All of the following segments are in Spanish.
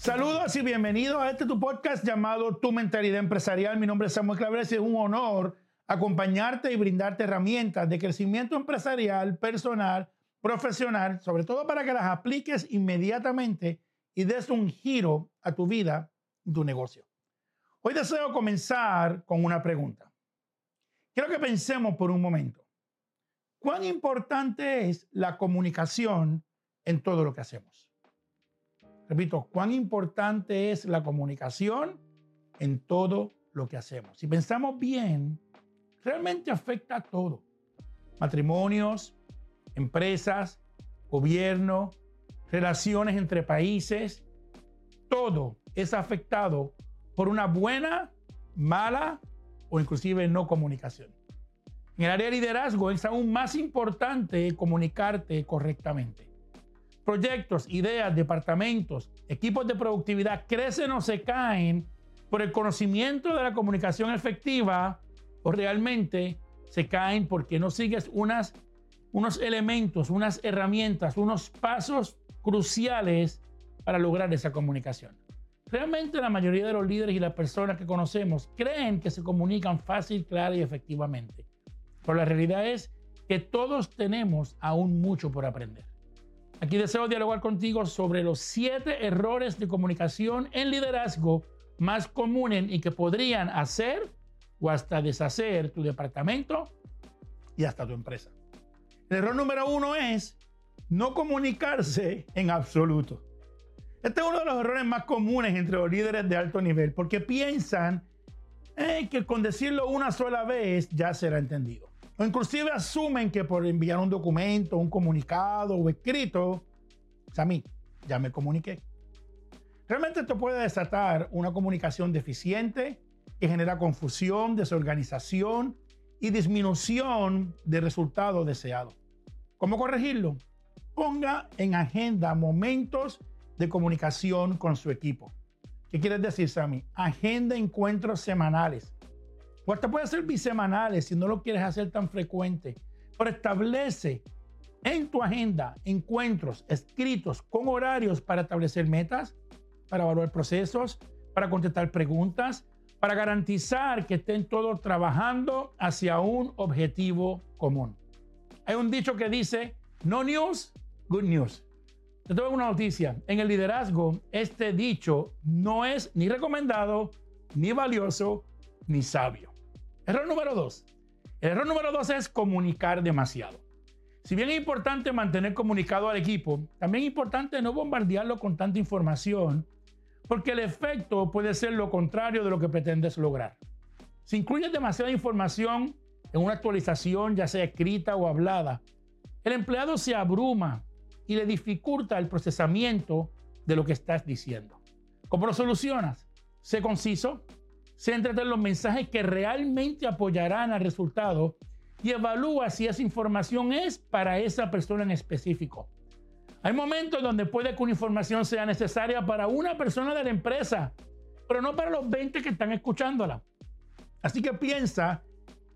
Saludos y bienvenidos a este tu podcast llamado Tu Mentalidad Empresarial. Mi nombre es Samuel Claveres y es un honor acompañarte y brindarte herramientas de crecimiento empresarial, personal, profesional, sobre todo para que las apliques inmediatamente y des un giro a tu vida y tu negocio. Hoy deseo comenzar con una pregunta. Quiero que pensemos por un momento. ¿Cuán importante es la comunicación en todo lo que hacemos? Repito, cuán importante es la comunicación en todo lo que hacemos. Si pensamos bien, realmente afecta a todo. Matrimonios, empresas, gobierno, relaciones entre países, todo es afectado por una buena, mala o inclusive no comunicación. En el área de liderazgo es aún más importante comunicarte correctamente proyectos, ideas, departamentos, equipos de productividad crecen o se caen por el conocimiento de la comunicación efectiva o realmente se caen porque no sigues unas, unos elementos, unas herramientas, unos pasos cruciales para lograr esa comunicación. Realmente la mayoría de los líderes y las personas que conocemos creen que se comunican fácil, clara y efectivamente. Pero la realidad es que todos tenemos aún mucho por aprender. Aquí deseo dialogar contigo sobre los siete errores de comunicación en liderazgo más comunes y que podrían hacer o hasta deshacer tu departamento y hasta tu empresa. El error número uno es no comunicarse en absoluto. Este es uno de los errores más comunes entre los líderes de alto nivel porque piensan eh, que con decirlo una sola vez ya será entendido. O inclusive asumen que por enviar un documento, un comunicado o escrito, mí ya me comuniqué. Realmente esto puede desatar una comunicación deficiente que genera confusión, desorganización y disminución de resultados deseados. ¿Cómo corregirlo? Ponga en agenda momentos de comunicación con su equipo. ¿Qué quieres decir, Sammy? Agenda encuentros semanales o hasta puede ser bisemanales si no lo quieres hacer tan frecuente. Pero establece en tu agenda encuentros escritos con horarios para establecer metas, para evaluar procesos, para contestar preguntas, para garantizar que estén todos trabajando hacia un objetivo común. Hay un dicho que dice, no news, good news. Te tengo una noticia. En el liderazgo, este dicho no es ni recomendado, ni valioso, ni sabio. Error número dos. El error número dos es comunicar demasiado. Si bien es importante mantener comunicado al equipo, también es importante no bombardearlo con tanta información, porque el efecto puede ser lo contrario de lo que pretendes lograr. Si incluyes demasiada información en una actualización, ya sea escrita o hablada, el empleado se abruma y le dificulta el procesamiento de lo que estás diciendo. ¿Cómo lo solucionas? Sé conciso, Céntrate en los mensajes que realmente apoyarán al resultado y evalúa si esa información es para esa persona en específico. Hay momentos donde puede que una información sea necesaria para una persona de la empresa, pero no para los 20 que están escuchándola. Así que piensa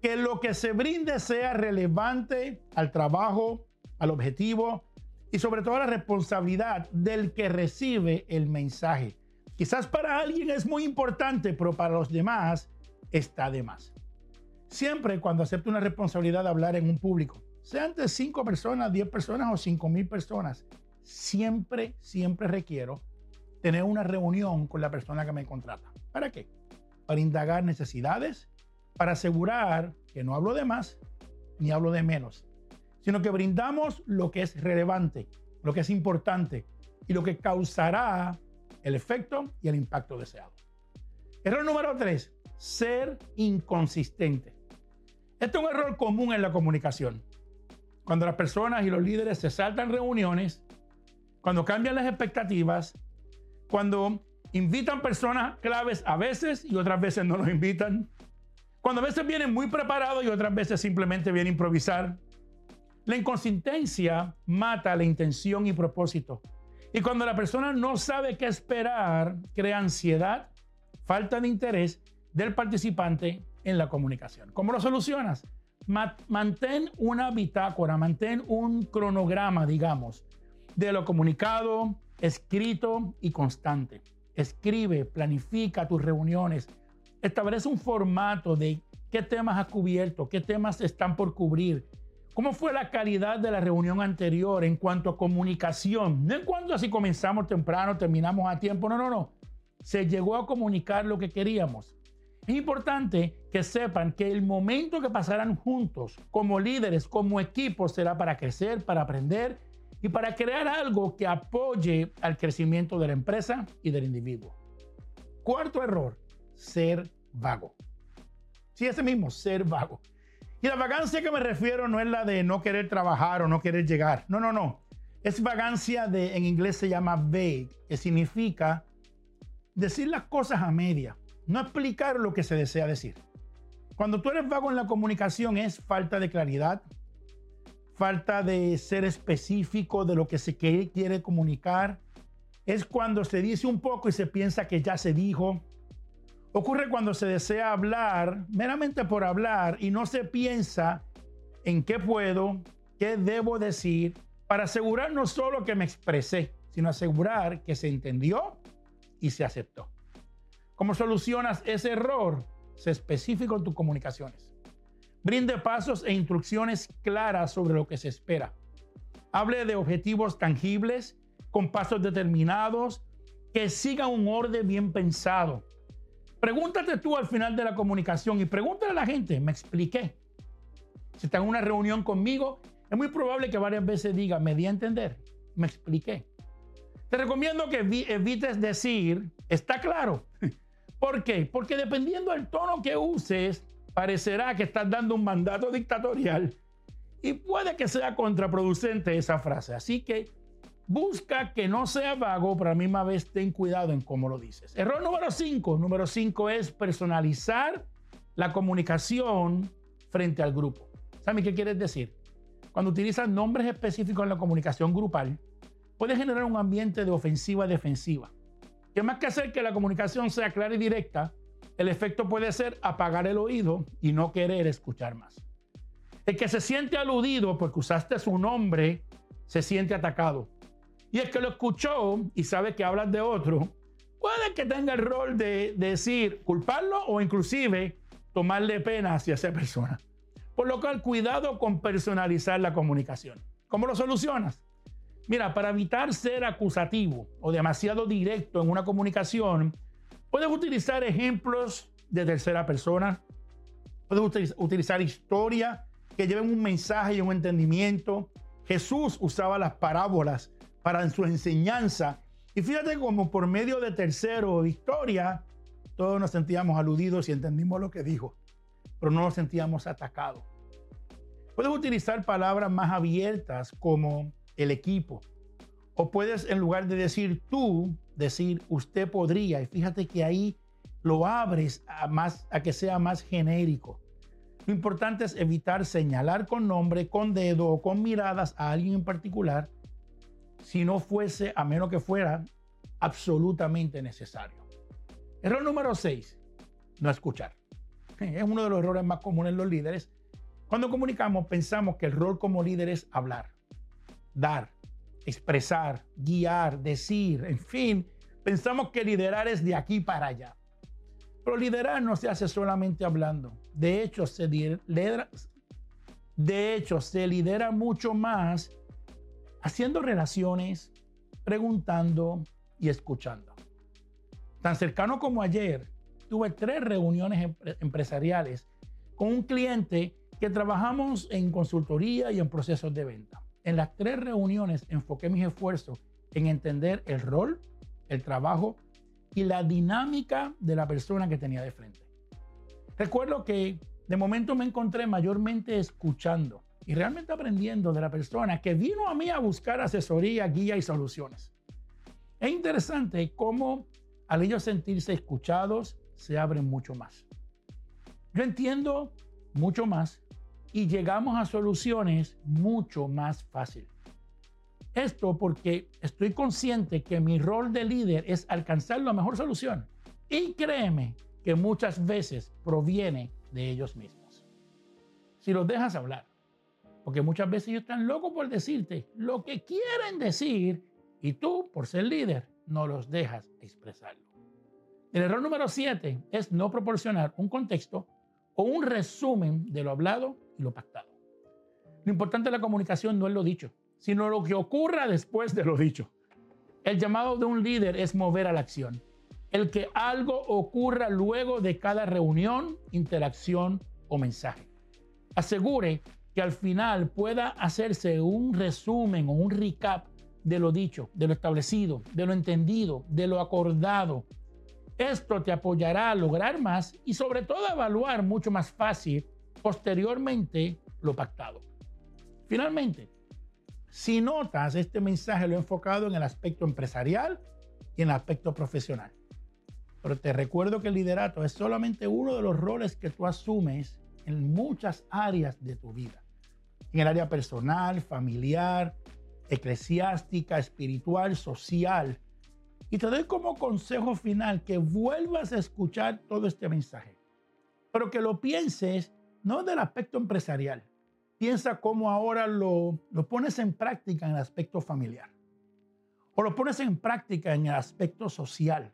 que lo que se brinde sea relevante al trabajo, al objetivo y sobre todo a la responsabilidad del que recibe el mensaje. Quizás para alguien es muy importante, pero para los demás está de más. Siempre cuando acepto una responsabilidad de hablar en un público, sea ante 5 personas, 10 personas o 5 mil personas, siempre, siempre requiero tener una reunión con la persona que me contrata. ¿Para qué? Para indagar necesidades, para asegurar que no hablo de más ni hablo de menos, sino que brindamos lo que es relevante, lo que es importante y lo que causará el efecto y el impacto deseado. Error número tres, ser inconsistente. Este es un error común en la comunicación. Cuando las personas y los líderes se saltan reuniones, cuando cambian las expectativas, cuando invitan personas claves a veces y otras veces no los invitan, cuando a veces vienen muy preparados y otras veces simplemente vienen a improvisar. La inconsistencia mata la intención y propósito y cuando la persona no sabe qué esperar, crea ansiedad, falta de interés del participante en la comunicación. ¿Cómo lo solucionas? mantén una bitácora, mantén un cronograma, digamos, de lo comunicado, escrito y constante. escribe, planifica tus reuniones, establece un formato de qué temas has cubierto, qué temas están por cubrir, cómo fue la calidad de la reunión anterior en cuanto a comunicación, no en cuanto a si comenzamos temprano, terminamos a tiempo, no, no, no, se llegó a comunicar lo que queríamos. Es importante que sepan que el momento que pasarán juntos como líderes, como equipo, será para crecer, para aprender y para crear algo que apoye al crecimiento de la empresa y del individuo. Cuarto error, ser vago. Sí, ese mismo, ser vago. Y la vagancia que me refiero no es la de no querer trabajar o no querer llegar. No, no, no. Es vagancia de, en inglés se llama vague, que significa decir las cosas a media, no explicar lo que se desea decir. Cuando tú eres vago en la comunicación es falta de claridad, falta de ser específico de lo que se quiere comunicar. Es cuando se dice un poco y se piensa que ya se dijo. Ocurre cuando se desea hablar meramente por hablar y no se piensa en qué puedo, qué debo decir, para asegurar no solo que me expresé, sino asegurar que se entendió y se aceptó. ¿Cómo solucionas ese error? Sé específico en tus comunicaciones. Brinde pasos e instrucciones claras sobre lo que se espera. Hable de objetivos tangibles, con pasos determinados, que sigan un orden bien pensado. Pregúntate tú al final de la comunicación y pregúntale a la gente, me expliqué. Si está en una reunión conmigo, es muy probable que varias veces diga, me di a entender, me expliqué. Te recomiendo que evites decir, está claro. ¿Por qué? Porque dependiendo del tono que uses, parecerá que estás dando un mandato dictatorial y puede que sea contraproducente esa frase. Así que busca que no sea vago, pero a la misma vez ten cuidado en cómo lo dices. Error número 5. Número 5 es personalizar la comunicación frente al grupo. ¿Sabes qué quieres decir? Cuando utilizas nombres específicos en la comunicación grupal, puede generar un ambiente de ofensiva-defensiva. Que más que hacer que la comunicación sea clara y directa, el efecto puede ser apagar el oído y no querer escuchar más. El que se siente aludido porque usaste su nombre, se siente atacado. Y el que lo escuchó y sabe que hablas de otro, puede que tenga el rol de decir, culparlo o inclusive tomarle pena hacia esa persona. Por lo cual, cuidado con personalizar la comunicación. ¿Cómo lo solucionas? Mira, para evitar ser acusativo o demasiado directo en una comunicación, Puedes utilizar ejemplos de tercera persona. Puedes utilizar historia que lleven un mensaje y un entendimiento. Jesús usaba las parábolas para su enseñanza. Y fíjate como por medio de tercero historia, todos nos sentíamos aludidos y entendimos lo que dijo, pero no nos sentíamos atacados. Puedes utilizar palabras más abiertas como el equipo. O puedes, en lugar de decir tú, decir usted podría. Y fíjate que ahí lo abres a, más, a que sea más genérico. Lo importante es evitar señalar con nombre, con dedo o con miradas a alguien en particular si no fuese, a menos que fuera absolutamente necesario. Error número 6, no escuchar. Es uno de los errores más comunes en los líderes. Cuando comunicamos pensamos que el rol como líder es hablar, dar, expresar, guiar, decir, en fin, pensamos que liderar es de aquí para allá. Pero liderar no se hace solamente hablando. De hecho, se de hecho, se lidera mucho más haciendo relaciones, preguntando y escuchando. Tan cercano como ayer, tuve tres reuniones empresariales con un cliente que trabajamos en consultoría y en procesos de venta. En las tres reuniones enfoqué mis esfuerzos en entender el rol, el trabajo y la dinámica de la persona que tenía de frente. Recuerdo que de momento me encontré mayormente escuchando y realmente aprendiendo de la persona que vino a mí a buscar asesoría, guía y soluciones. Es interesante cómo al ellos sentirse escuchados se abren mucho más. Yo entiendo mucho más y llegamos a soluciones mucho más fácil. Esto porque estoy consciente que mi rol de líder es alcanzar la mejor solución. Y créeme que muchas veces proviene de ellos mismos. Si los dejas hablar, porque muchas veces ellos están locos por decirte lo que quieren decir y tú, por ser líder, no los dejas expresarlo. El error número siete es no proporcionar un contexto o un resumen de lo hablado y lo pactado. Lo importante de la comunicación no es lo dicho, sino lo que ocurra después de lo dicho. El llamado de un líder es mover a la acción. El que algo ocurra luego de cada reunión, interacción o mensaje. Asegure que al final pueda hacerse un resumen o un recap de lo dicho, de lo establecido, de lo entendido, de lo acordado. Esto te apoyará a lograr más y sobre todo a evaluar mucho más fácil posteriormente lo pactado. Finalmente, si notas, este mensaje lo he enfocado en el aspecto empresarial y en el aspecto profesional. Pero te recuerdo que el liderato es solamente uno de los roles que tú asumes en muchas áreas de tu vida. En el área personal, familiar, eclesiástica, espiritual, social. Y te doy como consejo final que vuelvas a escuchar todo este mensaje, pero que lo pienses no del aspecto empresarial. Piensa cómo ahora lo, lo pones en práctica en el aspecto familiar o lo pones en práctica en el aspecto social.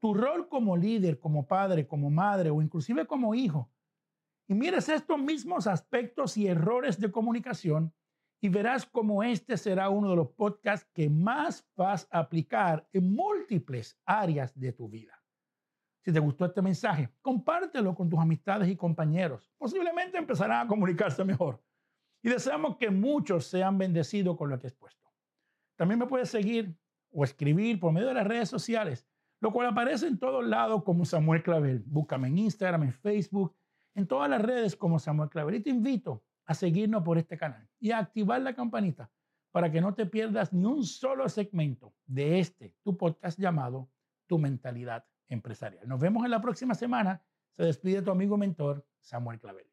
Tu rol como líder, como padre, como madre o inclusive como hijo. Y mires estos mismos aspectos y errores de comunicación y verás cómo este será uno de los podcasts que más vas a aplicar en múltiples áreas de tu vida. Si te gustó este mensaje, compártelo con tus amistades y compañeros. Posiblemente empezarán a comunicarse mejor. Y deseamos que muchos sean bendecidos con lo que he expuesto. También me puedes seguir o escribir por medio de las redes sociales, lo cual aparece en todos lados como Samuel Clavel. Búscame en Instagram, en Facebook, en todas las redes como Samuel Clavel. Y te invito a seguirnos por este canal y a activar la campanita para que no te pierdas ni un solo segmento de este, tu podcast llamado Tu Mentalidad Empresarial. Nos vemos en la próxima semana. Se despide tu amigo mentor, Samuel Clavel.